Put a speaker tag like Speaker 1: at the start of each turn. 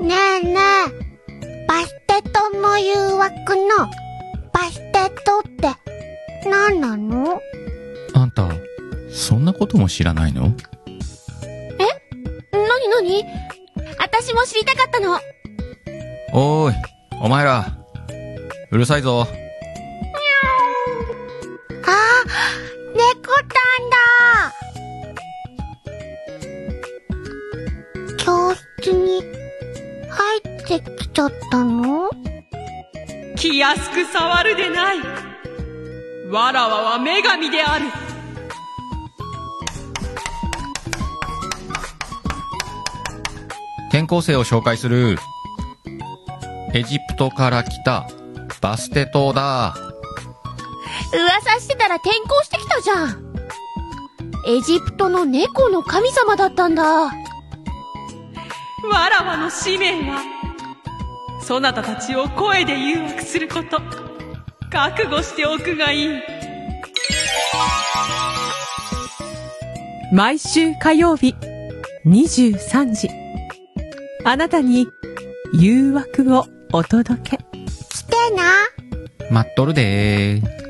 Speaker 1: ねえねえ、バステトの誘惑のバステトって何なの？
Speaker 2: あんた、そんなことも知らないの？
Speaker 3: え？なになに私も知りたかったの。
Speaker 2: おーい、お前ら、うるさいぞ。あ、
Speaker 1: 猫たんだ。教室にてきちゃったの？
Speaker 4: 気安く触るでない。わらわは女神である。
Speaker 2: 転校生を紹介する。エジプトから来たバステ島だ。
Speaker 3: 噂してたら転校してきたじゃん。エジプトの猫の神様だったんだ。わ
Speaker 4: らわの使命は、そなたたちを声で誘惑すること。覚悟しておくがいい。毎週火曜日23時。あなたに誘惑をお届け。来
Speaker 1: てな。
Speaker 2: 待っとるでー。